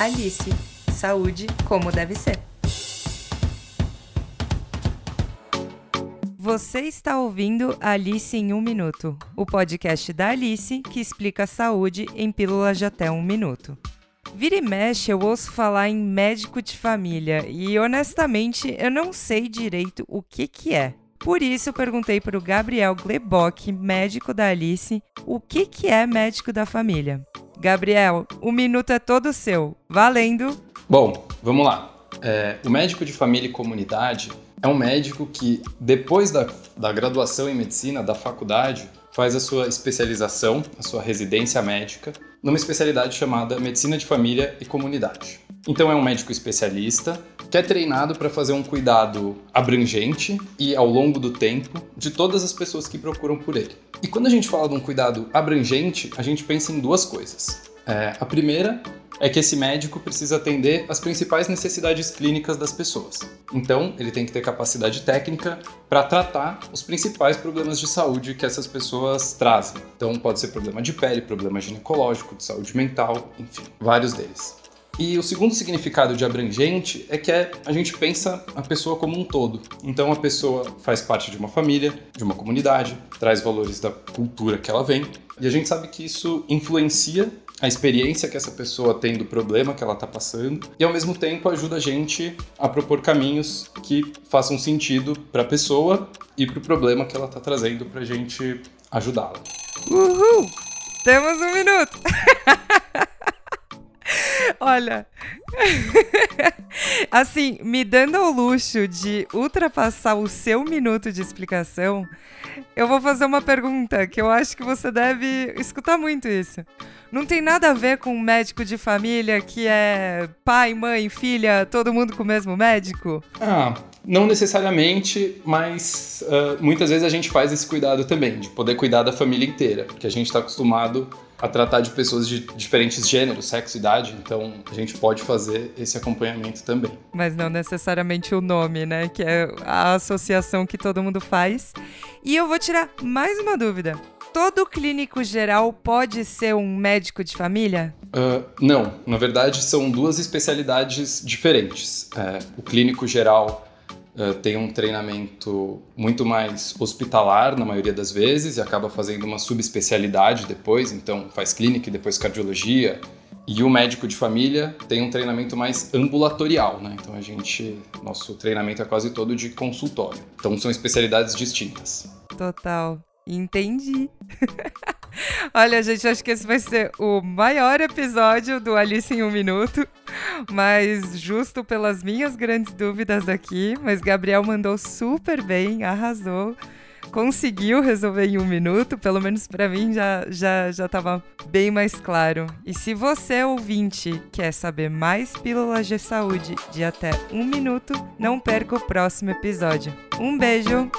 Alice, saúde como deve ser. Você está ouvindo Alice em um Minuto, o podcast da Alice que explica a saúde em pílulas de até um minuto. Vira e mexe, eu ouço falar em médico de família e honestamente eu não sei direito o que, que é. Por isso eu perguntei para o Gabriel Glebock, médico da Alice, o que, que é médico da família. Gabriel, o minuto é todo seu. Valendo! Bom, vamos lá. É, o médico de família e comunidade é um médico que, depois da, da graduação em medicina, da faculdade, faz a sua especialização, a sua residência médica, numa especialidade chamada Medicina de Família e Comunidade. Então é um médico especialista que é treinado para fazer um cuidado abrangente e ao longo do tempo de todas as pessoas que procuram por ele. E quando a gente fala de um cuidado abrangente, a gente pensa em duas coisas. É, a primeira é que esse médico precisa atender as principais necessidades clínicas das pessoas. Então, ele tem que ter capacidade técnica para tratar os principais problemas de saúde que essas pessoas trazem. Então, pode ser problema de pele, problema ginecológico, de saúde mental, enfim, vários deles. E o segundo significado de abrangente é que é, a gente pensa a pessoa como um todo. Então a pessoa faz parte de uma família, de uma comunidade, traz valores da cultura que ela vem, e a gente sabe que isso influencia a experiência que essa pessoa tem do problema que ela está passando e ao mesmo tempo ajuda a gente a propor caminhos que façam sentido para a pessoa e para o problema que ela está trazendo para a gente ajudá-la. Uhul! Temos um minuto! Olha, assim, me dando ao luxo de ultrapassar o seu minuto de explicação, eu vou fazer uma pergunta que eu acho que você deve escutar muito isso. Não tem nada a ver com um médico de família que é pai, mãe, filha, todo mundo com o mesmo médico? Ah, não necessariamente, mas uh, muitas vezes a gente faz esse cuidado também, de poder cuidar da família inteira, porque a gente está acostumado a tratar de pessoas de diferentes gêneros, sexo, idade, então a gente pode fazer esse acompanhamento também. Mas não necessariamente o nome, né? Que é a associação que todo mundo faz. E eu vou tirar mais uma dúvida. Todo clínico geral pode ser um médico de família? Uh, não, na verdade são duas especialidades diferentes. É, o clínico geral uh, tem um treinamento muito mais hospitalar na maioria das vezes e acaba fazendo uma subespecialidade depois, então faz clínica e depois cardiologia. E o médico de família tem um treinamento mais ambulatorial, né? Então a gente, nosso treinamento é quase todo de consultório. Então são especialidades distintas. Total. Entendi. Olha, gente, acho que esse vai ser o maior episódio do Alice em um Minuto, mas justo pelas minhas grandes dúvidas aqui. Mas Gabriel mandou super bem, arrasou, conseguiu resolver em um minuto, pelo menos para mim já já já estava bem mais claro. E se você ouvinte quer saber mais pílulas de saúde de até um minuto, não perca o próximo episódio. Um beijo.